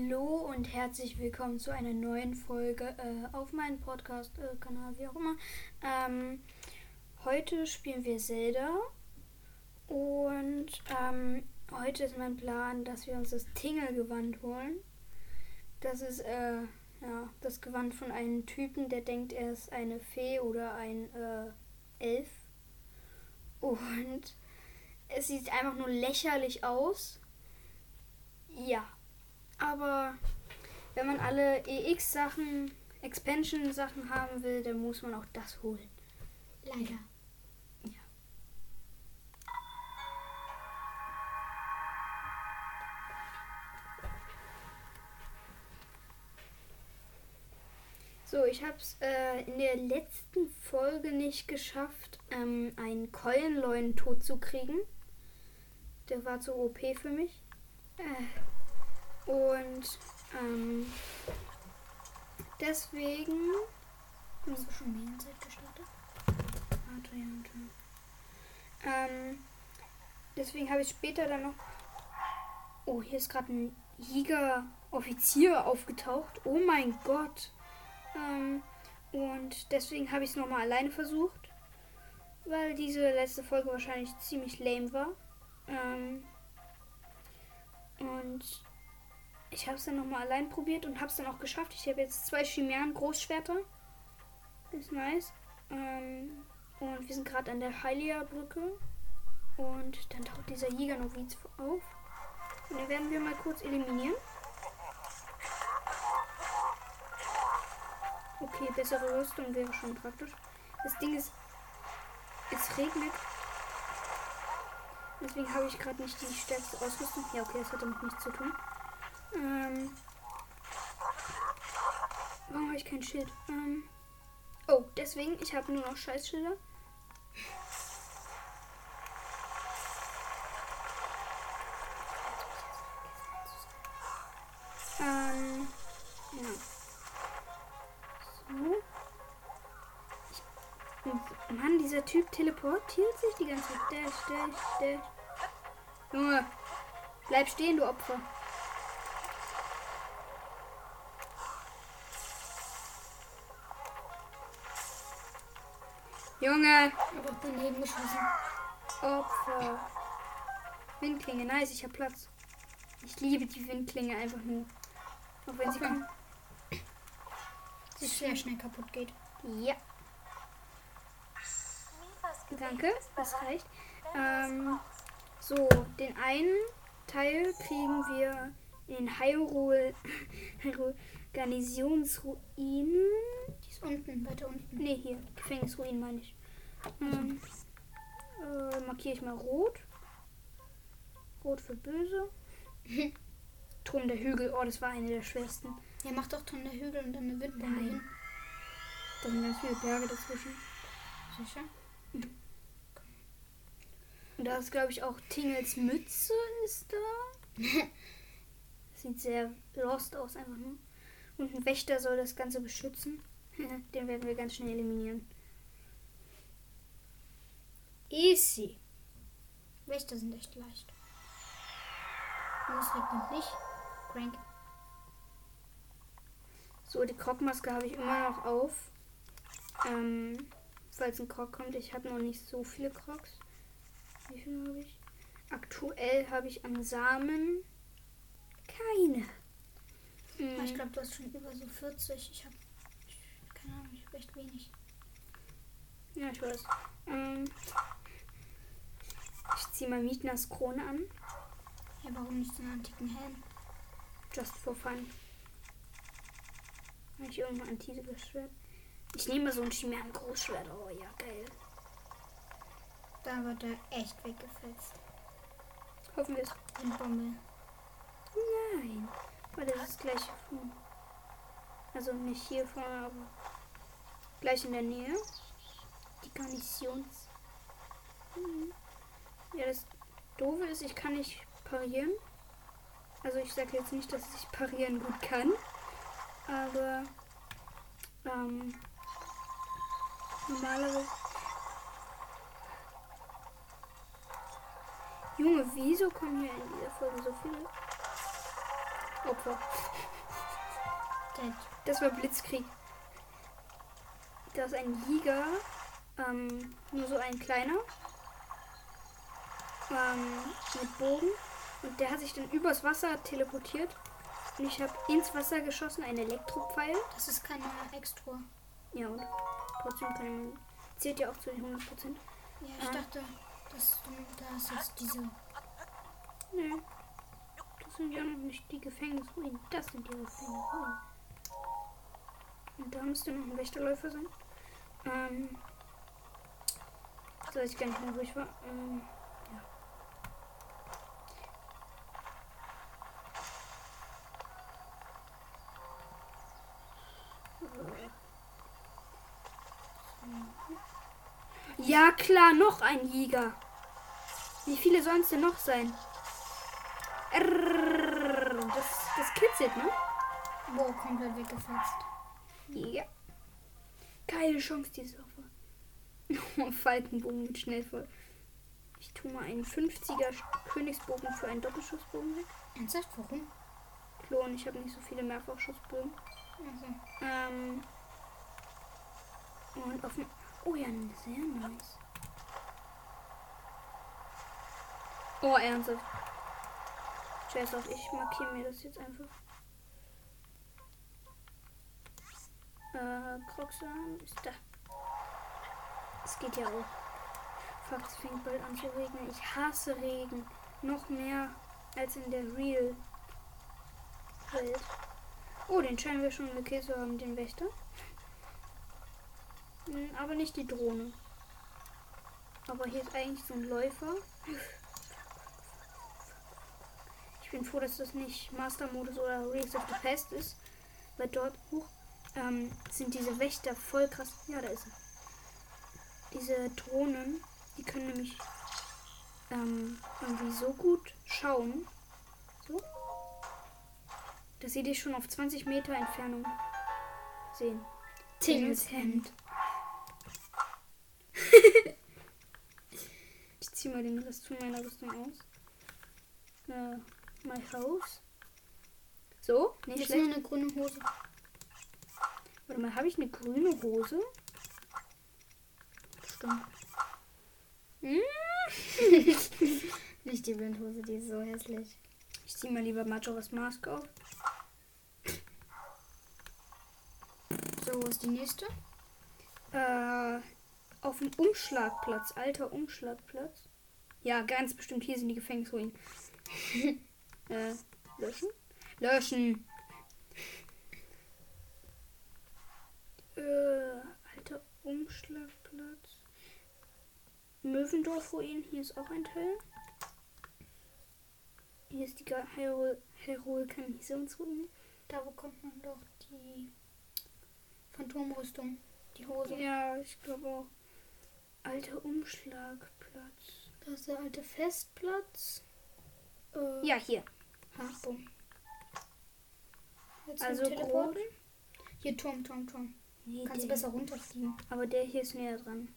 Hallo und herzlich willkommen zu einer neuen Folge äh, auf meinem Podcast-Kanal, wie auch immer. Ähm, heute spielen wir Zelda und ähm, heute ist mein Plan, dass wir uns das Tingle-Gewand holen. Das ist äh, ja, das Gewand von einem Typen, der denkt, er ist eine Fee oder ein äh, Elf. Und es sieht einfach nur lächerlich aus. Ja, aber wenn man alle EX-Sachen, Expansion-Sachen haben will, dann muss man auch das holen. Leider. Ja. So, ich habe es äh, in der letzten Folge nicht geschafft, ähm, einen Keulenleuen tot zu kriegen. Der war zu OP für mich. Äh, und ähm, deswegen. Hast du schon Medienzeit gestartet? Warte, ja, warte. Ähm, deswegen habe ich später dann noch. Oh, hier ist gerade ein Jäger-Offizier aufgetaucht. Oh mein Gott. Ähm, und deswegen habe ich es nochmal alleine versucht. Weil diese letzte Folge wahrscheinlich ziemlich lame war. Ähm, und ich habe es dann nochmal allein probiert und habe es dann auch geschafft. Ich habe jetzt zwei Chimären Großschwerter. Ist nice. Ähm, und wir sind gerade an der Hylia-Brücke. Und dann taucht dieser Jäger-Noviz auf. Und den werden wir mal kurz eliminieren. Okay, bessere Rüstung wäre schon praktisch. Das Ding ist, es regnet. Deswegen habe ich gerade nicht die stärkste Ausrüstung. Ja, okay, das hat damit nichts zu tun. Ähm, warum habe ich kein Schild? Ähm, oh, deswegen, ich habe nur noch Scheißschilder. Ähm, ja. So. Mann, dieser Typ teleportiert sich die ganze Zeit. Dash, dash, dash. Junge, bleib stehen, du Opfer. Junge, Aber auch daneben geschossen. Opfer. Windklinge, nice, ich hab Platz. Ich liebe die Windklinge einfach nur. Auch wenn sie Okay. kommen. Sie sehr schnell kaputt geht. Ja, danke, das reicht. Ähm, so, den einen Teil kriegen wir in Hyrule Hyrule Garnisonsruinen. Unten, weiter unten. Ne, hier, Gefängnisruinen meine ich. Ähm, äh, markiere ich mal rot. Rot für böse. Turm der Hügel, oh, das war eine der schwersten. Ja, mach doch Ton der Hügel und dann eine Windbombe hin. Da sind ganz viele Berge dazwischen. Sicher? Und da ist, glaube ich, auch Tingels Mütze ist da. Sieht sehr lost aus, einfach nur. Und ein Wächter soll das Ganze beschützen. Den werden wir ganz schnell eliminieren. Easy. Wächter sind echt leicht. Und es regnet nicht. Crank. So, die Krogmaske habe ich immer noch auf. Ähm, falls ein Krog kommt. Ich habe noch nicht so viele Krogs. Wie viele habe ich? Aktuell habe ich an Samen keine. Aber ich Hm, glaube, du hast schon über so 40. Ich habe keine Ahnung, ich habe echt wenig. Ja, ich weiß. Ähm, ich ziehe mal Mietners Krone an. Ja, warum nicht so einen antiken Helm? Just for fun. Habe ich irgendein antikes Schwert? Ich nehme so ein Chimären Großschwert. Oh ja, geil. Da wird er echt weggefetzt. Hoffen wir es. Windbombe. Nein. Weil das ist gleich. Also nicht hier vorne, aber gleich in der Nähe. Die Garnisons. Mhm. Ja, das Doofe ist, ich kann nicht parieren. Also ich sage jetzt nicht, dass ich parieren gut kann. Aber ähm, normalerweise. Junge, wieso kommen hier in dieser Folge so viele? Opfer. Das war Blitzkrieg. Da ist ein Jäger, ähm, nur so ein kleiner, ähm, mit Bogen. Und der hat sich dann übers Wasser teleportiert. Und ich habe ins Wasser geschossen, ein Elektropfeil. Das ist keine Extra. Ja, und trotzdem kann man. Zählt ja auch zu den 100%. Ja, ich Ah. dachte, dass du da ist diese. Nee. Das sind ja noch nicht die Gefängnisruinen. Das sind die Gefängnisruinen. Und da müsste noch ein Wächterläufer sein. Ähm. Weiß ich gar nicht mehr, war. Ähm, ja. Ja, klar, noch ein Jäger. Wie viele sollen es denn noch sein? Das, das kitzelt, ne? Wow, komplett weggefetzt. Ja. Geile Chance, diese Waffe. Falkenbogen mit Schnellvoll. Ich tue mal einen 50er Königsbogen für einen Doppelschussbogen weg. Ernsthaft? Warum? Klon, ich habe nicht so viele Mehrfachschussbögen. Also, Ähm. Und auf dem. Oh ja, sehr nice. Oh, ernsthaft. Scheiß auf, ich markiere mir das jetzt einfach. Äh, Croxan ist da. Es geht ja auch. Fuck, es fängt bald an zu regnen. Ich hasse Regen. Noch mehr als in der Real Welt. Oh, den scheinen wir schon gekillt zu haben, den Wächter. Hm, Aber nicht die Drohne. Aber hier ist eigentlich so ein Läufer. Ich bin froh, dass das nicht Master-Modus oder Race of the Past ist. Weil dort hoch ähm, sind diese Wächter voll krass. Ja, da ist er. Diese Drohnen, die können nämlich ähm, irgendwie so gut schauen. So. Dass sie dich schon auf 20 Meter Entfernung sehen. Tingles Hemd. Ich zieh mal den Rest von meiner Rüstung aus. Äh, my house. So, nicht Jetzt schlecht. nur eine grüne Hose. Warte mal, habe ich eine grüne Hose? Stimmt. Hm? Nicht die Windhose, die ist so hässlich. Ich zieh mal lieber Majora's Mask auf. So, wo ist die nächste? Äh, auf dem Umschlagplatz. Alter Umschlagplatz. Ja, ganz bestimmt. Hier sind die Gefängnisruinen. äh, löschen? Löschen. Äh, alter Umschlagplatz. Möwendorf-Ruinen. Hier ist auch ein Teil. Hier ist die Herol-Kanisionsruine. Da bekommt man doch die Phantomrüstung. Die Hose. Ja, ich glaube auch. Alter Umschlagplatz. Da ist der alte Festplatz. Äh, Ja, hier. Ha, bumm. Jetzt Also also teleporten. Hier Turm, Turm, Turm. Nee, Kannst du besser runterfliegen. Aber der hier ist näher dran.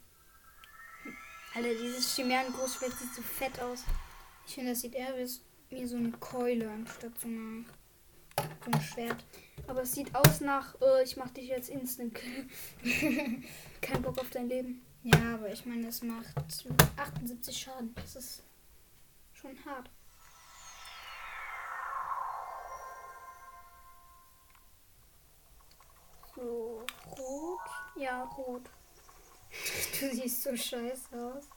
Alter, dieses Chimären-Großschwert sieht so fett aus. Ich finde, das sieht eher wie, so eine Keule anstatt so, eine, so ein Schwert. Aber es sieht aus nach, äh, ich mach dich jetzt instant kill. Kein Bock auf dein Leben. Ja, aber ich meine, es macht 78 Schaden. Das ist schon hart. So. Ja, rot. Du siehst so scheiße aus.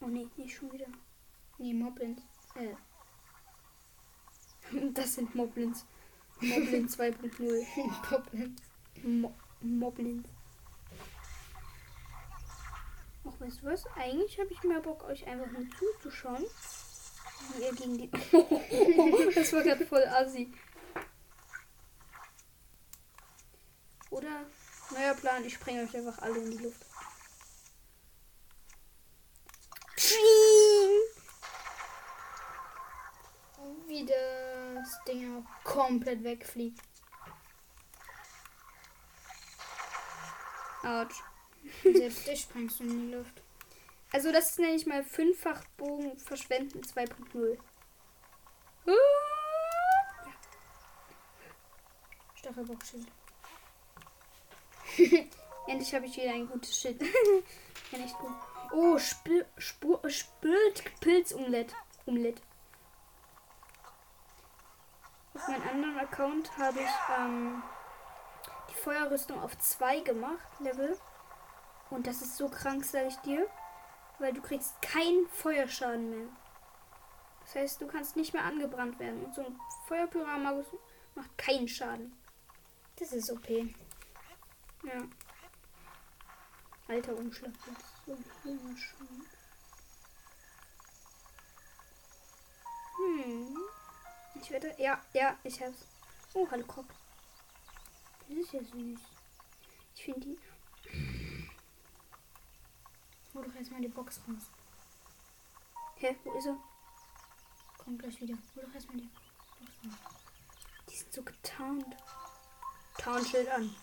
Oh nee, nicht schon wieder. Nee, Moblins. Äh, Das sind Moblins. Moblin 2.0. Moblins. Mo Moblins. Ach, weißt du was? Eigentlich habe ich mehr Bock, euch einfach nur zuzuschauen. Wie ihr gegen die. das war gerade voll assi. Oder neuer Plan, ich springe euch einfach alle in die Luft. Wie das Ding auch komplett wegfliegt. Autsch. Selbst dich sprengst du in die Luft. Also das nenne ich mal fünffach Bogen verschwenden 2.0. Uh! Stachelbockschild. Endlich habe ich wieder ein gutes Schild. ja, nicht gut. Oh, Spül, Spur, Spült Pilzomelett. Omelett. Auf meinem anderen Account habe ich ähm, die Feuerrüstung auf 2 gemacht, Level. Und das ist so krank, sage ich dir. Weil du kriegst keinen Feuerschaden mehr. Das heißt, du kannst nicht mehr angebrannt werden. Und so ein Feuerpyramagus macht keinen Schaden. Das ist OP. Ja. Alter Umschlag. Das ist so wunderschön. Hm. Ich werde. Ja, ja, ich hab's. Oh, hallo Kopf. Das ist ja süß. Ich finde die. Hol doch erstmal die Box raus. Hä, wo ist er? Kommt gleich wieder. Hol doch erstmal die Box raus. Die sind so getarnt. Tarnschild an.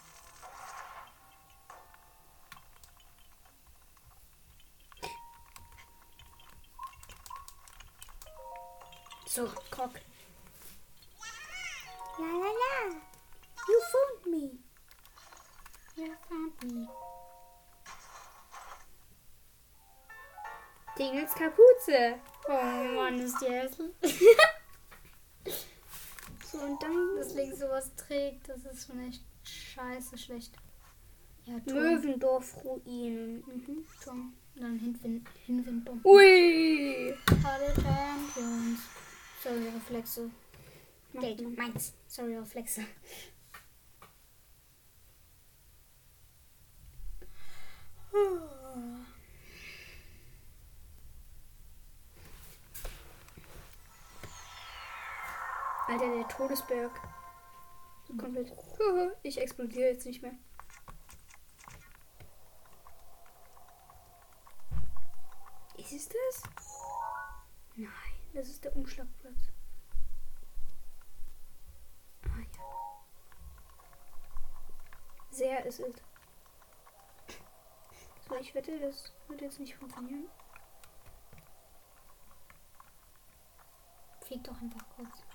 So, Krog. La la la. You found me. You found me. Dingels Kapuze. Oh Mann, ist die hässlich. So, und dann Das Link sowas trägt, das ist schon echt scheiße schlecht. Ja. Möwendorf-Ruinen. Mhm. Und dann Hinwind, Hinwindbomben. Ui! Alle Champions. Sorry, Reflexe. Man. meins. Sorry, Reflexe. Alter, der Todesberg. So komplett. Ich explodiere jetzt nicht mehr. Ist es das? Nein, das ist der Umschlagplatz. Ah ja. Sehr ist es. So, ich wette, das wird jetzt nicht funktionieren. Flieg doch einfach kurz.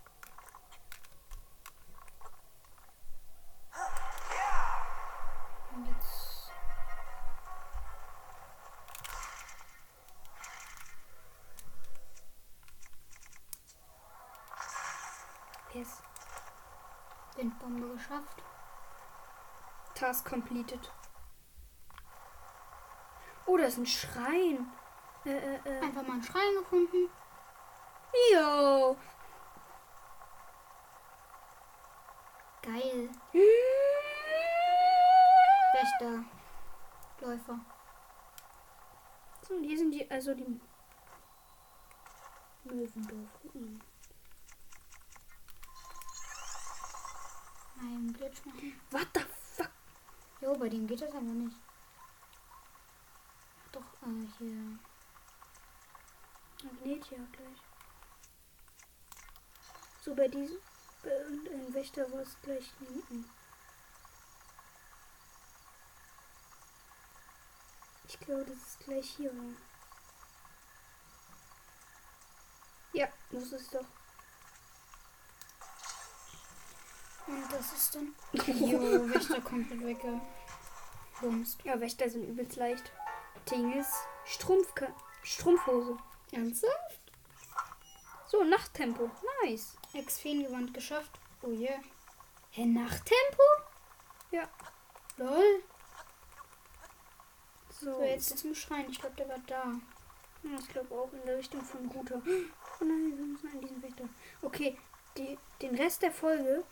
Geschafft. Task completed. Oh, da ist ein Schrein. Äh, äh, äh. Einfach mal einen Schrein gefunden. Jo. Geil. Wächter. Läufer. So, und hier sind die, also die Möwendorf-Ruinen. Einen Glitch machen. What the fuck? Jo, bei dem geht das aber nicht. Doch, äh, hier. Magnet ja gleich. So, bei diesem, bei irgendeinem Wächter war es gleich hinten. Ich glaube, das ist gleich hier. Ja, muss es doch. Und das ist dann. Jo, Wächter komplett weggebumst. Ja, Wächter sind übelst leicht. Ding ist Strumpfka Strumpfhose. Ernsthaft? So, Nachttempo. Nice. Ex-Feengewand geschafft. Oh yeah. Hä, Nachttempo? Ja. Lol. So, So, jetzt zum Schrein. Ich glaube, der war da. Ja, ich glaube auch in der Richtung von Guter. Oh nein, wir müssen an diesen Wächter. Okay, die, den Rest der Folge.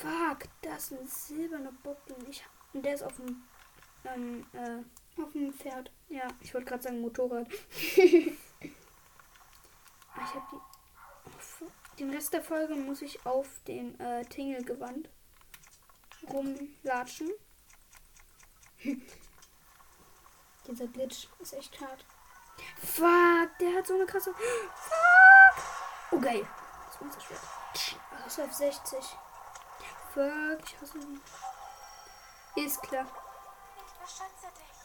Fuck, das ist ein silberner Bock. Und, ich, und der ist auf dem. Ähm, äh, Auf dem Pferd. ja, ich wollte gerade sagen Motorrad. Ah, ich habe die. Oh, den Rest der Folge muss ich auf dem äh, Tingelgewand rumlatschen. Dieser Glitch ist echt hart. Fuck, der hat so eine krasse. Fuck! Oh, geil. Das Monsterschwert. Ist auf 60. Fuck, ich hasse ihn. Ist klar.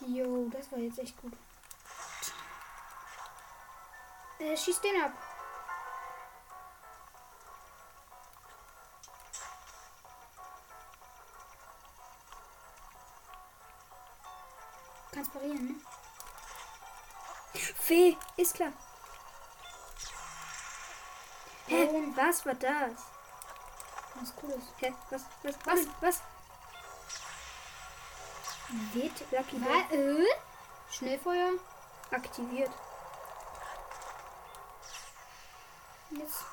Jo, das war jetzt echt gut. Äh, schieß den ab. Kannst parieren, ne? Fee, ist klar. Hä, was war das? Was Cooles. Hä? Was? Was? Was? Was? Wird Lucky Was? Äh? Schnellfeuer? aktiviert. Jetzt.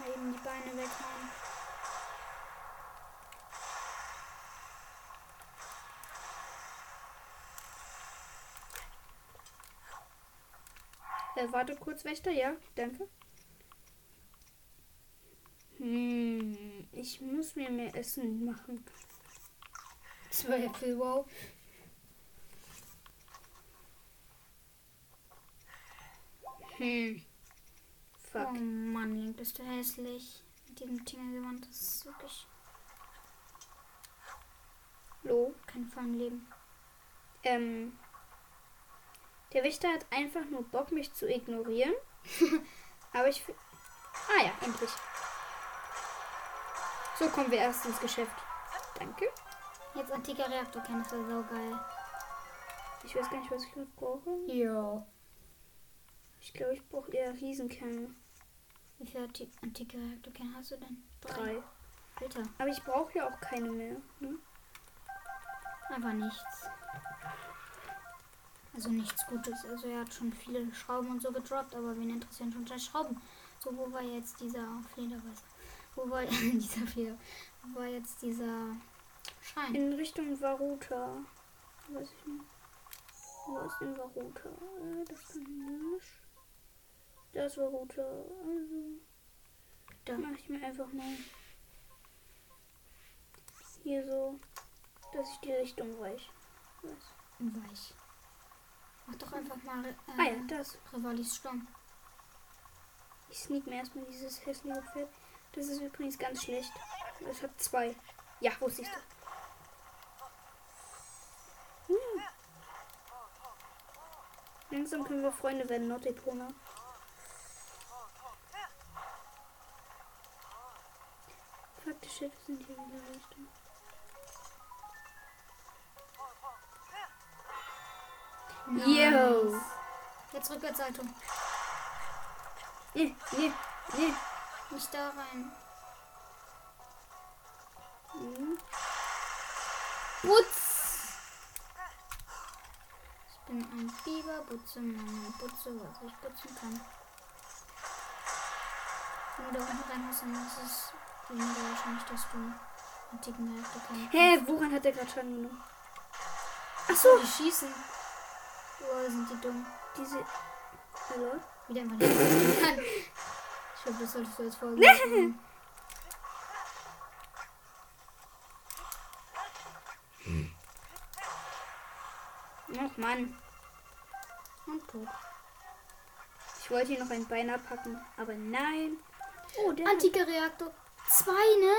Mal eben die Beine weghauen. Äh, warte kurz, Wächter, ja, danke. Hm, ich muss mir mehr Essen machen. Zwei Äpfel, wow. Hm. Fuck. Oh Mann, Link, bist du hässlich. Mit diesem Tingelgewand, das ist wirklich Lo. kein Fanleben. Ähm. Der Wächter hat einfach nur Bock, mich zu ignorieren. Aber ich. Ah ja, endlich. So kommen wir erst ins Geschäft. Danke. Jetzt antiker Reaktor kennen, das wäre so geil. Ich weiß gar nicht, was ich gerade brauche. Ja. Ich glaube, ich brauche eher Riesenkerne. Wie viele anti antike Reaktor kennen hast du denn? Drei. Alter, Aber ich brauche ja auch keine mehr. Ne? einfach nichts. Also nichts Gutes. Also er hat schon viele Schrauben und so gedroppt, aber wen interessieren schon drei Schrauben? So, wo war jetzt dieser Flederweiß? Wo war dieser Fleder? Wo war jetzt dieser Schein? In Richtung Varuta. Weiß ich nicht. Wo ist denn Varuta? Äh, das kann ich nicht. Da ist Varuta. Also. Da. Mach ich mir einfach mal. Hier so. Dass ich die Richtung weich. Weiß. Weich. Mach doch einfach mal äh, Ah ja, das. Rivalis Sturm. Ich sneak mir erstmal dieses hässliche Pferd. Das ist übrigens ganz schlecht. Das hat zwei. Ja, wusste ich doch. Hm. Langsam können wir Freunde werden, Nordepona. Die Schiffe sind hier in der Richtung. Yo. Jetzt Rückwärtshaltung. Nee, nee, nee. Nicht da rein. Hm. Putz! Ich bin ein Biber, putze meine Putze, was ich putzen kann. Wenn du da unten rein hast, dann ist es weniger wahrscheinlich, dass du antiken Reaktor kannst. Hä, woran hat der gerade Schaden genommen? Ach So, so, die schießen. Boah, sind die dumm. diese. Hallo? Wieder einfach nicht. Ich glaube, das solltest du als Folge machen. Ach Mann, Und tot. ich wollte hier noch ein Bein abpacken, aber nein. Oh, der. Antiker Reaktor 2, ne?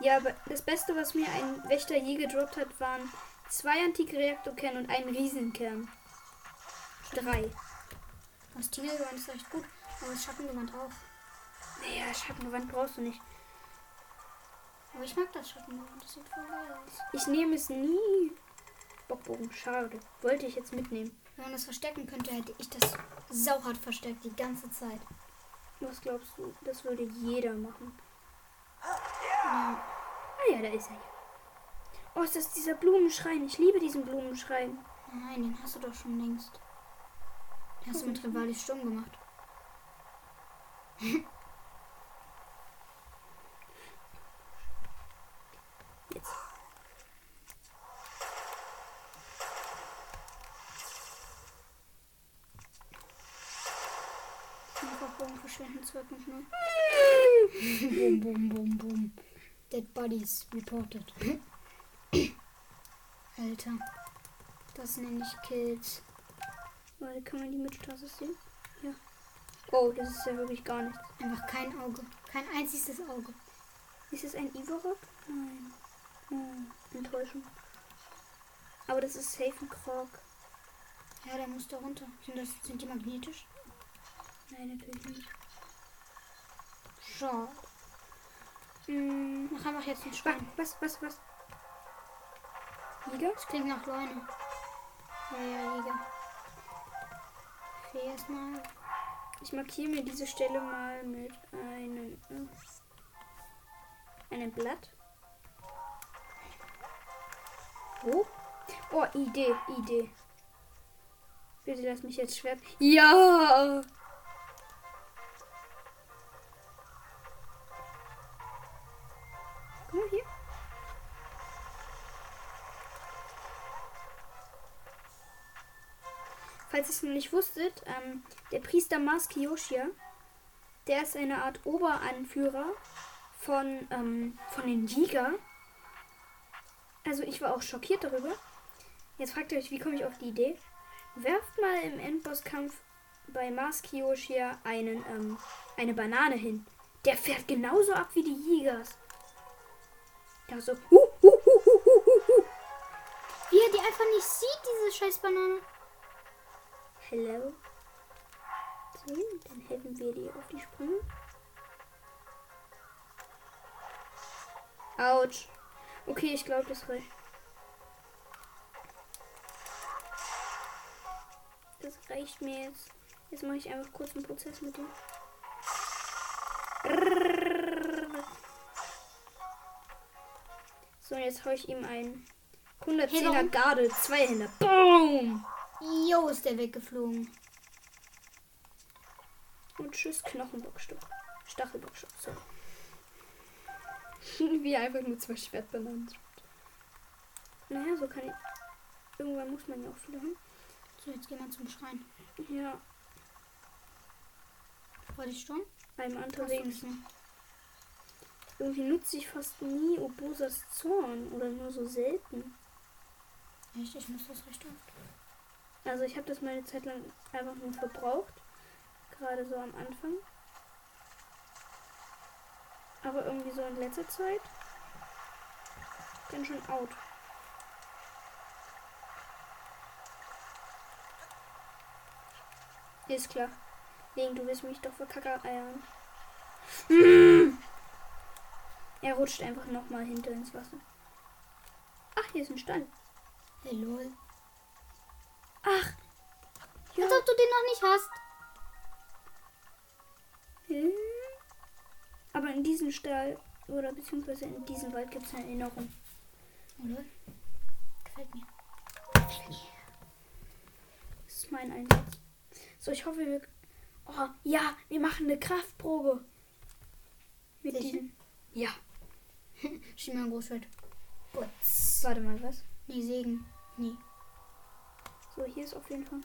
ja, aber das Beste, was mir ein Wächter je gedroppt hat, waren zwei antike Reaktorkerne und ein Riesenkern. Drei. Das Tingelgewand ist echt gut, aber das Schattengewand auch. Naja, Schattengewand brauchst du nicht. Aber ich mag das Schattengewand, das sieht voll geil aus. Ich nehme es nie. Bockbogen, schade. Wollte ich jetzt mitnehmen. Wenn man das verstecken könnte, hätte ich das sauhart versteckt die ganze Zeit. Was glaubst du? Das würde jeder machen. Ah ja, da ist er. Oh, ist das dieser Blumenschrein? Ich liebe diesen Blumenschrein. Nein, den hast du doch schon längst. Den hast du mit Rivalis Sturm gemacht. Jetzt. Einfach Bogen verschwinden 2.0. bum, bum, bum, bum. Dead Bodies reported. Alter. Das nenne ich Kills. Warte, kann man die Mitteltasse sehen? Ja. Oh, das ist ja wirklich gar nichts. Einfach kein Auge. Kein einziges Auge. Ist es ein Ivorok? Nein. Oh, Enttäuschung. Aber das ist safe ein Krog. Ja, der muss da runter. Sind, das, sind die magnetisch? Nein, natürlich nicht. Schade. Mm, Mach einfach jetzt ein wa- Schwein. was, was, was? Liga? Das klingt nach Leune. Ja, ja, Liga. Okay, erstmal. Ich markiere mir diese Stelle mal mit einem, äh, einem Blatt. Wo? Oh, Idee, Idee. Bitte lass mich jetzt schwer. Ja! Falls ihr es noch nicht wusstet, ähm, der Priester Maski Yoshia, der ist eine Art Oberanführer von, ähm, von den Liga. Also ich war auch schockiert darüber. Jetzt fragt ihr euch, wie komme ich auf die Idee? Werft mal im Endbosskampf bei Maski Yoshia einen, ähm, eine Banane hin. Der fährt genauso ab wie die Jigas. Ja, so. Hu, hu, hu, hu, hu, hu. Wie er die einfach nicht sieht, diese scheiß Banane. Hello. So, dann helfen wir dir auf die Sprünge. Autsch. Okay, ich glaube, das reicht. Das reicht mir jetzt. Jetzt mache ich einfach kurz einen Prozess mit dem. So, jetzt hau ich ihm ein 110er Hey? Garde, zwei Hände. Boom! Jo, ist der weggeflogen. Und tschüss, Knochenbockstück. Stachelbockstück, so. Wie einfach nur zwei Schwertbananen. Naja, so kann ich. Irgendwann muss man ja auch viele haben. So, jetzt gehen wir zum Schrein. Ja, Wollte ich schon? beim mehr? Irgendwie nutze ich fast nie Obosas Zorn oder nur so selten. Echt, ich muss das recht oft. Also ich habe das mal eine Zeit lang einfach nur verbraucht. Gerade so am Anfang. Aber irgendwie so in letzter Zeit. Bin schon out. Ist klar. Link, du willst mich doch für Kacke eiern. Er rutscht einfach nochmal hinter ins Wasser. Ach, hier ist ein Stall. Hey, lol. Ach. Ja. Als ob du den noch nicht hast. Hm. Aber in diesem Stall oder beziehungsweise in diesem Wald gibt es eine Erinnerung. Oh, lol. Gefällt mir. Das ist mein Einsatz. So, ich hoffe, wir. Oh, ja, wir machen eine Kraftprobe. Mit Sicher? diesem. Ja. Schieb mal ein Großschwert. Gut. Warte mal, was? Nee, Segen. Nee. So, hier ist auf jeden Fall.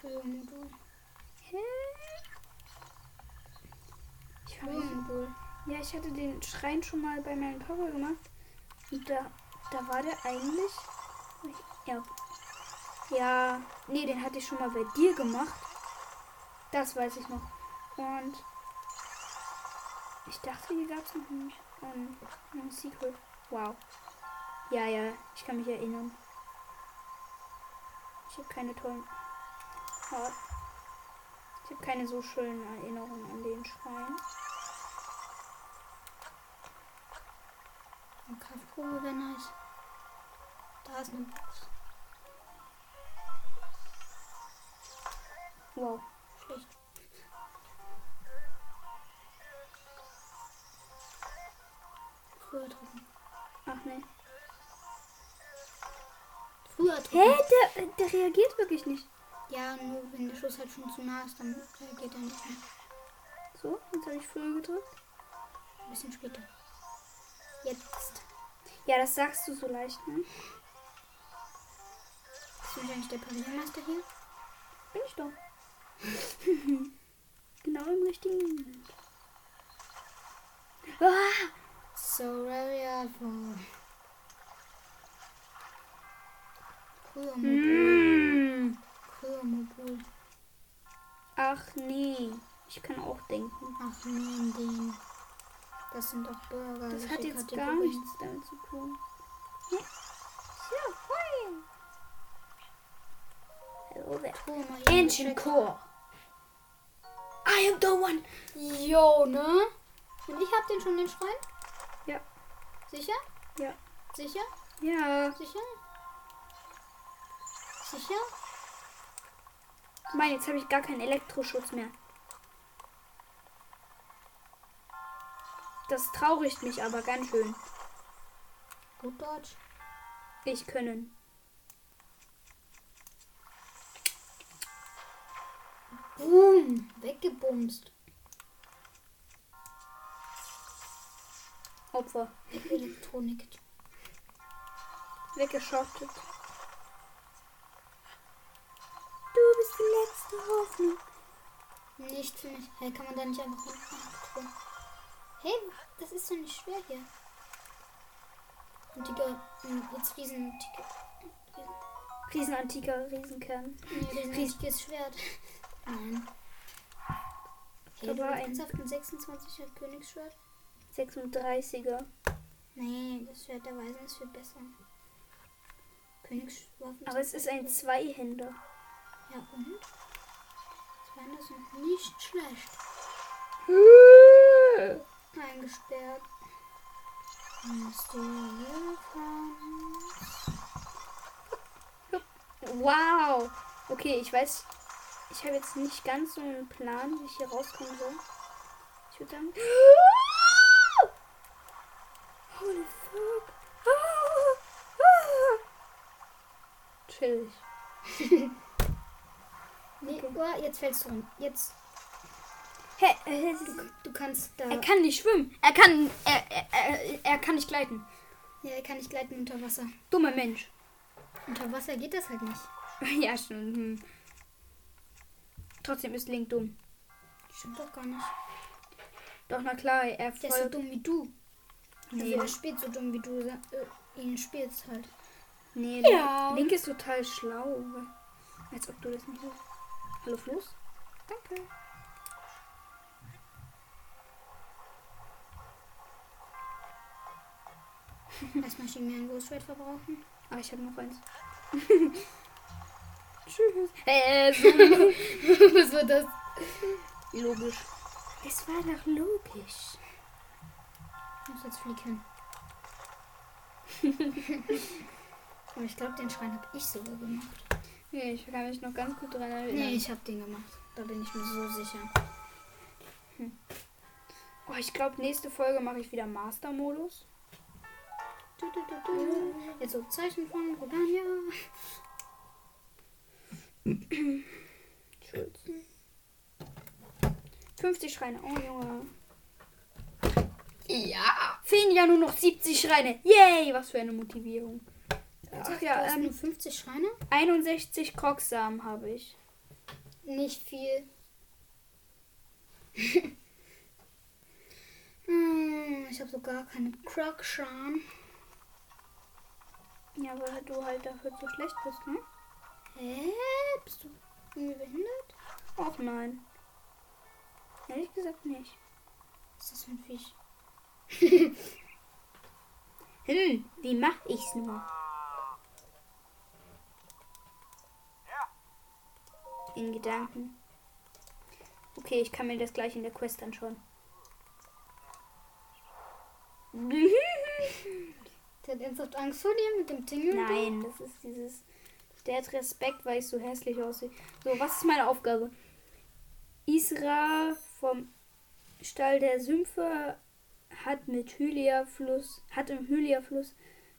Kryommodul. Hä? Ich weiß. Kryommodul. Ja, ich hatte den Schrein schon mal bei meinem Papa gemacht. Und da, da war der eigentlich. Ja. Ja. Nee, den hatte ich schon mal bei dir gemacht. Das weiß ich noch. Und ich dachte, hier gab es noch ein, ähm, noch ein Secret. Wow. Ja, ja, ich kann mich erinnern. Ich habe keine tollen. Ja. Ich habe keine so schönen Erinnerungen an den Schrein. Eine Kraftprobe wäre nice. Da ist eine Box. Wow. Schlecht. Reagiert wirklich nicht. Ja, nur wenn der Schuss halt schon zu nah ist, dann reagiert er nicht mehr. So, jetzt habe ich früher gedrückt. Ein bisschen später. Jetzt. Ja, das sagst du so leicht, ne? Ist wahrscheinlich der Pavillonmeister hier. Bin ich doch. genau im richtigen Moment. Ah! So reliable. Kryomodul. Mm. Kryomodul. Ach nee, ich kann auch denken. Ach nein, den. Das sind doch Burger. Das hat jetzt Kategorien? gar nichts damit zu tun. Ja. Oh, mal hier Ancient check. Core. I am the one. Jo, ne? Und ich hab den schon, den Schrein? Ja. Sicher? Ja. Sicher? Ja. Sicher? Sicher? Mann, jetzt habe ich gar keinen Elektroschutz mehr. Das traurigt mich aber ganz schön. Gut Deutsch. Ich können. Boom! Weggebumst. Opfer. Elektronik. Weggeschottet. Bist die letzte Hoffnung. Nicht für mich. Hey, kann man da nicht einfach runter? Hey, das ist doch nicht schwer hier. Antiker, jetzt riesen, Antiker, Riesenantiker Riesenkern. riesenantikes Schwert. Nein. Hey, ernsthaft ein 26er Königsschwert? 36er. Nee, das Schwert der Weisen ist viel besser. Königswaffen. Aber es ist ein Zweihänder. Ja, und? Hände sind nicht schlecht. Eingesperrt. Wow. Okay, ich weiß. Ich habe jetzt nicht ganz so einen Plan, wie ich hier rauskommen soll. Ich würde sagen. Holy fuck. Chillig. Oh, jetzt fällst du rum. Jetzt, Hä? Äh, du, du kannst da. er kann nicht schwimmen. Er kann. Er, er, er, er kann nicht gleiten. ja, er kann nicht gleiten unter Wasser. Dummer Mensch. Unter Wasser geht das halt nicht. ja, stimmt. Hm. Trotzdem ist Link dumm. Stimmt doch gar nicht. Doch, na klar, er Der ist so dumm wie du. Also Nee, er spielt so dumm wie du äh, ihn spielst halt. nee Ja. Link ist total schlau. Als ob du das nicht weißt. Hallo, Floß? Danke. Erstmal Chemie ein Ghost verbrauchen. Ah, ich habe noch eins. Tschüss. Äh, so Was wird das? logisch. Es war doch logisch. Ich muss jetzt fliegen. Aber ich glaube, den Schrein habe ich sogar gemacht. Nee, ich kann mich noch ganz gut dran erinnern. Nee, ich habe den gemacht. Da bin ich mir so sicher. Oh, ich glaube, nächste Folge mache ich wieder Master-Modus. Du, du, du, du. Jetzt so Zeichen von Rodania. Schulz. 50 Schreine. Oh, Junge. Ja. Fehlen ja nur noch 70 Schreine. Yay, was für eine Motivierung. Ach ja, ähm, nur 50 Schreine? 61 Krocksamen habe ich. Nicht viel. hm, ich habe so gar keine Croc-Scham. Ja, weil du halt dafür zu schlecht bist, ne? Hä? Bist du irgendwie behindert? Auch nein. Ehrlich gesagt nicht. Was ist das für ein Viech? Hm, wie mach ich's nur? In Gedanken. Okay, ich kann mir das gleich in der Quest anschauen. Der hat ernsthaft Angst vor dir mit dem Tingle? Nein, das ist dieses. Der hat Respekt, weil ich so hässlich aussehe. So, was ist meine Aufgabe? Isra vom Stall der Sümpfe hat mit Hylia-Fluss, hat im Hylia-Fluss,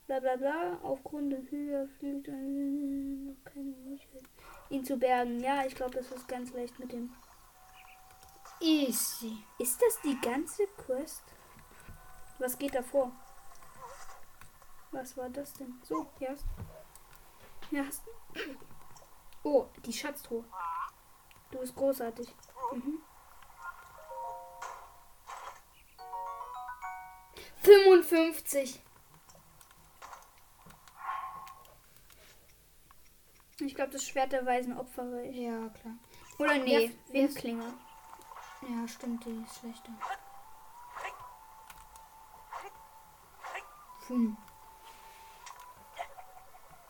bla bla bla, aufgrund des Hylia-Flusses noch keine Möglichkeit, ihn zu bergen. Ja, ich glaube, das ist ganz leicht mit dem. Easy. Ist das die ganze Quest? Was geht da vor? Was war das denn? So, hier hast Hier hast Oh, die Schatztruhe. Du bist großartig. Mhm. 55. Ich glaube, das Schwert der weisen Opfer war ich. Ja, klar. Oder nee, Windklinge. Ja, stimmt, die ist schlechter. Hm.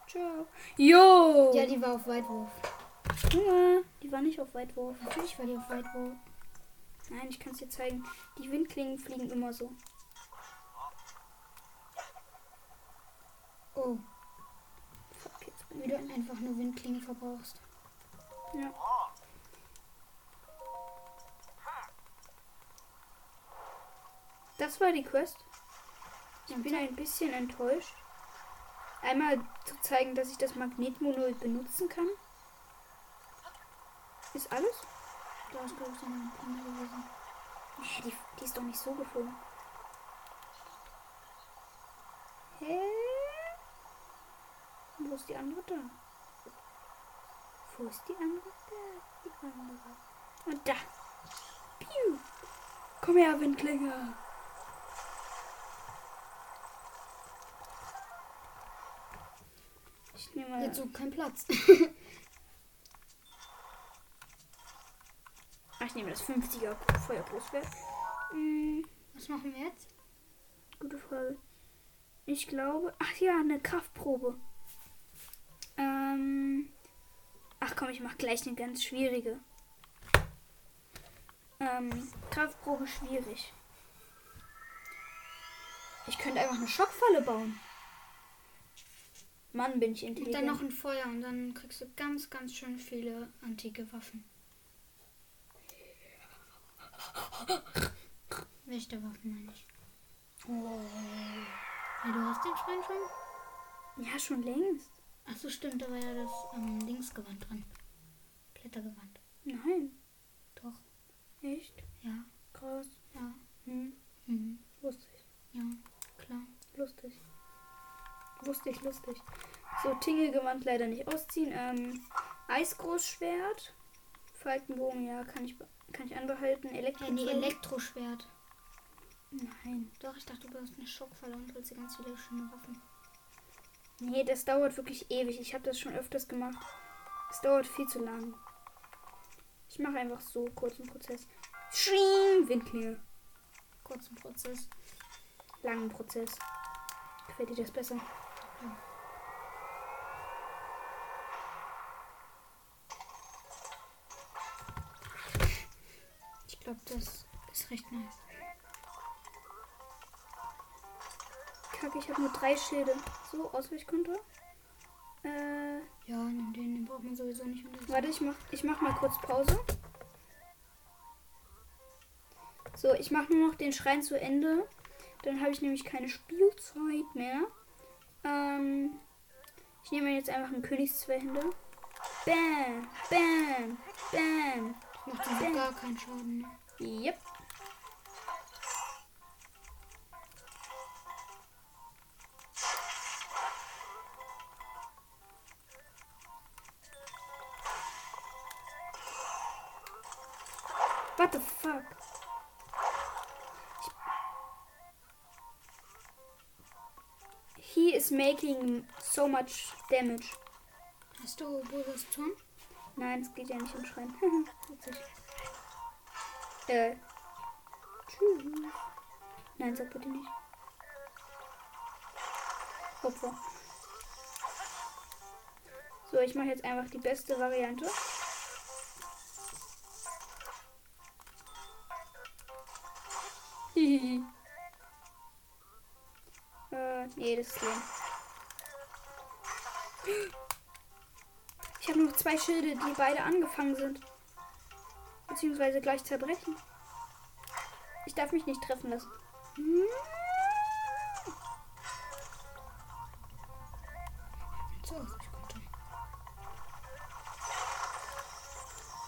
Ciao. Jo! Ja, die war auf Weitwurf. Junge, die war nicht auf Weitwurf. Natürlich war die auf Weitwurf. Nein, ich kann es dir zeigen. Die Windklingen fliegen immer so. Oh, wie du einfach nur Windklingen verbrauchst. Ja. Das war die Quest. Ich bin ein bisschen enttäuscht. Einmal zu zeigen, dass ich das Magnetmonol benutzen kann. Ist alles? Da ist, glaube ich, so eine Pinne gewesen. Hä, die, die ist doch nicht so geflogen. Hä? Wo ist die andere da? Wo ist die andere da? Die andere. Und da. Piu. Komm her, Windklinge. Ich nehme mal. Jetzt so kein Platz. Ach, ich nehme das 50er Feuergroßschwert. Hm, Was machen wir jetzt? gute Frage. Ich glaube. Ach ja, eine Kraftprobe. Ähm. Ach komm, ich mache gleich eine ganz schwierige. Ähm, Kraftprobe schwierig. Ich könnte einfach eine Schockfalle bauen. Mann, bin ich Und intelligent. dann noch ein Feuer und dann kriegst du ganz, ganz schön viele antike Waffen. Welche Waffen meine ich? oh. Ja, du hast den Schrein schon? Ja, schon längst. Ach so, stimmt, da war ja das ähm, Dingsgewand drin. Blättergewand. Nein. Doch. Echt? Ja, Krass. ja. Hm, Mhm. ich. Ja, klar. Lustig. Ich, lustig. So, Tingelgewand leider nicht ausziehen. Ähm, Eisgroßschwert. Falkenbogen, ja, kann ich, kann ich anbehalten. Elektro. Ja, nee, Elektroschwert. Nein. Doch, ich dachte, du hast eine Schockfalle und holst dir ganz viele schöne Waffen. Nee, das dauert wirklich ewig. Ich habe das schon öfters gemacht. Es dauert viel zu lang. Ich mache einfach so kurzen Prozess. Schring, Windklinge. Kurzen Prozess. Langen Prozess. Gefällt dir das besser? Ich glaube, das ist recht nice. Kacke, ich habe nur drei Schilde. So, Ausweichkonto. Äh, Ja, nimm den, den braucht man sowieso nicht. Warte, ich mach, ich mach mal kurz Pause. So, ich mache nur noch den Schrein zu Ende. Dann habe ich nämlich keine Spielzeit mehr. Ähm, ich nehme jetzt einfach einen Königszweihände. Bam, bam, bam. Macht so gar keinen Schaden. Ne? Yep. Making so much damage. Hast du Bodas Turm? Nein, es geht ja nicht um Schreien. Witzig. Äh. Tschüss. Nein, sag bitte nicht. Opfer. So, ich mache jetzt einfach die beste Variante. Äh, nee, das ist lame. Habe noch zwei Schilde, die beide angefangen sind. Beziehungsweise gleich zerbrechen. Ich darf mich nicht treffen lassen. So,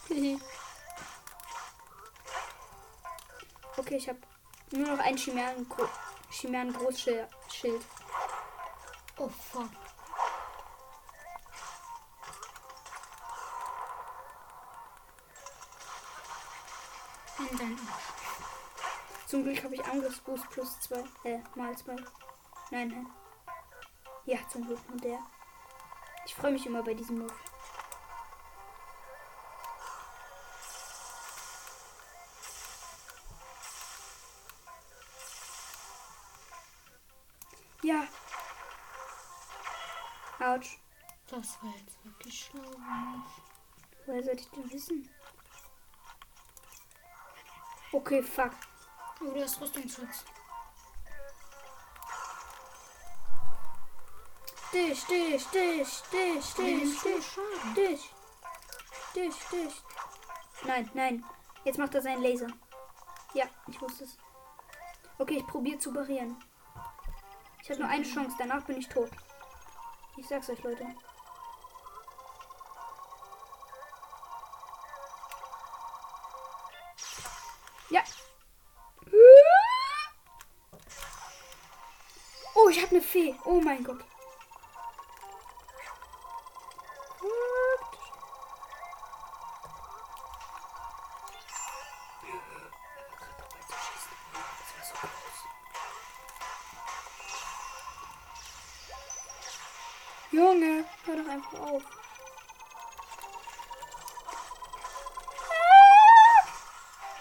ich okay, ich habe nur noch ein Chimären, Chimären. Oh fuck. Zum Glück habe ich Angriffsboost plus zwei. Äh, mal zwei. Nein, nein. Ja, zum Glück nur der. Ich freue mich immer bei diesem Move. Ja. Autsch. Das war jetzt wirklich schlau. Woher sollte ich denn wissen? Okay, fuck. Oh, du hast Rüstungsschutz. Dich, dich, dich, dich, dich, dich, dich. Dich, dich. Nein, nein. Jetzt macht er seinen Laser. Ja, ich wusste es. Okay, ich probiere zu parieren. Ich habe nur eine Chance, danach bin ich tot. Ich sag's euch, Leute. Fee. Oh mein Gott. Junge, hör doch einfach auf.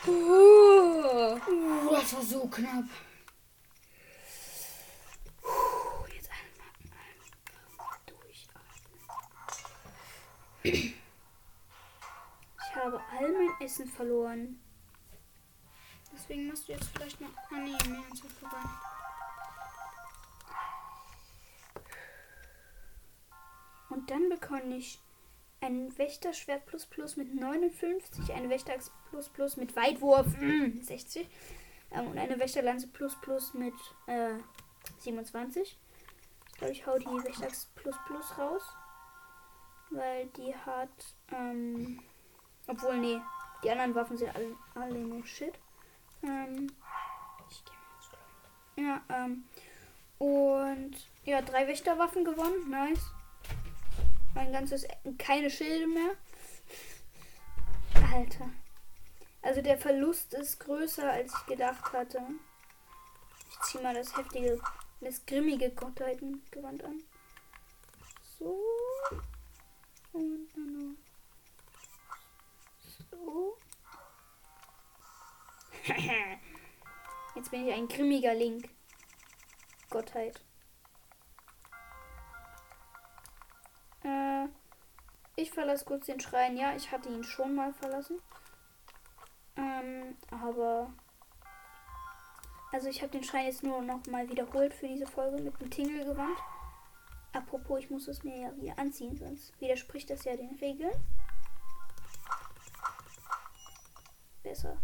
Oh. Uh, das war so knapp. Puh, Jetzt einmal, einmal durchatmen. Ich habe all mein Essen verloren. Deswegen machst du jetzt vielleicht noch. Ah, nee, ist es vorbei. Und dann bekomme ich ein Wächterschwert plus plus mit 59, eine Wächteraxt plus plus mit Weitwurf mm, 60 ähm, und eine Wächterlanze plus plus mit äh, 27. Ich glaube, ich hau die Wächteraxt plus plus raus, weil die hat, ähm, obwohl, nee, die anderen Waffen sind alle, alle nur Shit. Ähm, Ich geh mal ja, ähm, und ja, drei Wächterwaffen gewonnen, nice. Mein ganzes, keine Schilde mehr. Alter. Also der Verlust ist größer, als ich gedacht hatte. Ich zieh mal das heftige, das grimmige Gottheitengewand an. So. So. Jetzt bin ich ein grimmiger Link. Gottheit. Äh, ich verlasse kurz den Schrein. Ja, ich hatte ihn schon mal verlassen. Ähm, aber. Also ich habe den Schrein jetzt nur noch mal wiederholt für diese Folge mit dem Tingelgewand. Apropos, ich muss es mir ja wieder anziehen, sonst widerspricht das ja den Regeln. Besser.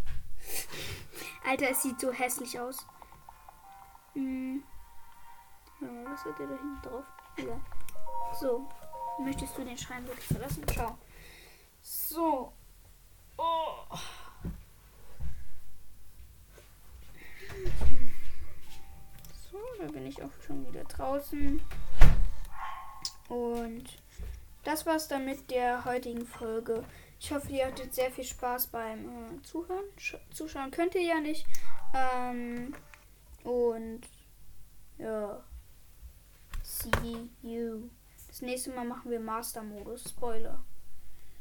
Alter, es sieht so hässlich aus. Hm. Ja, was hat der da hinten drauf? Egal. So. Möchtest du den Schrein wirklich verlassen? Ciao. So. Oh. So, da bin ich auch schon wieder draußen. Und das war's dann mit der heutigen Folge. Ich hoffe, ihr hattet sehr viel Spaß beim äh, Zuhören. Sch Zuschauen könnt ihr ja nicht. Ähm, und ja. See you. Das nächste Mal machen wir Master-Modus. Spoiler.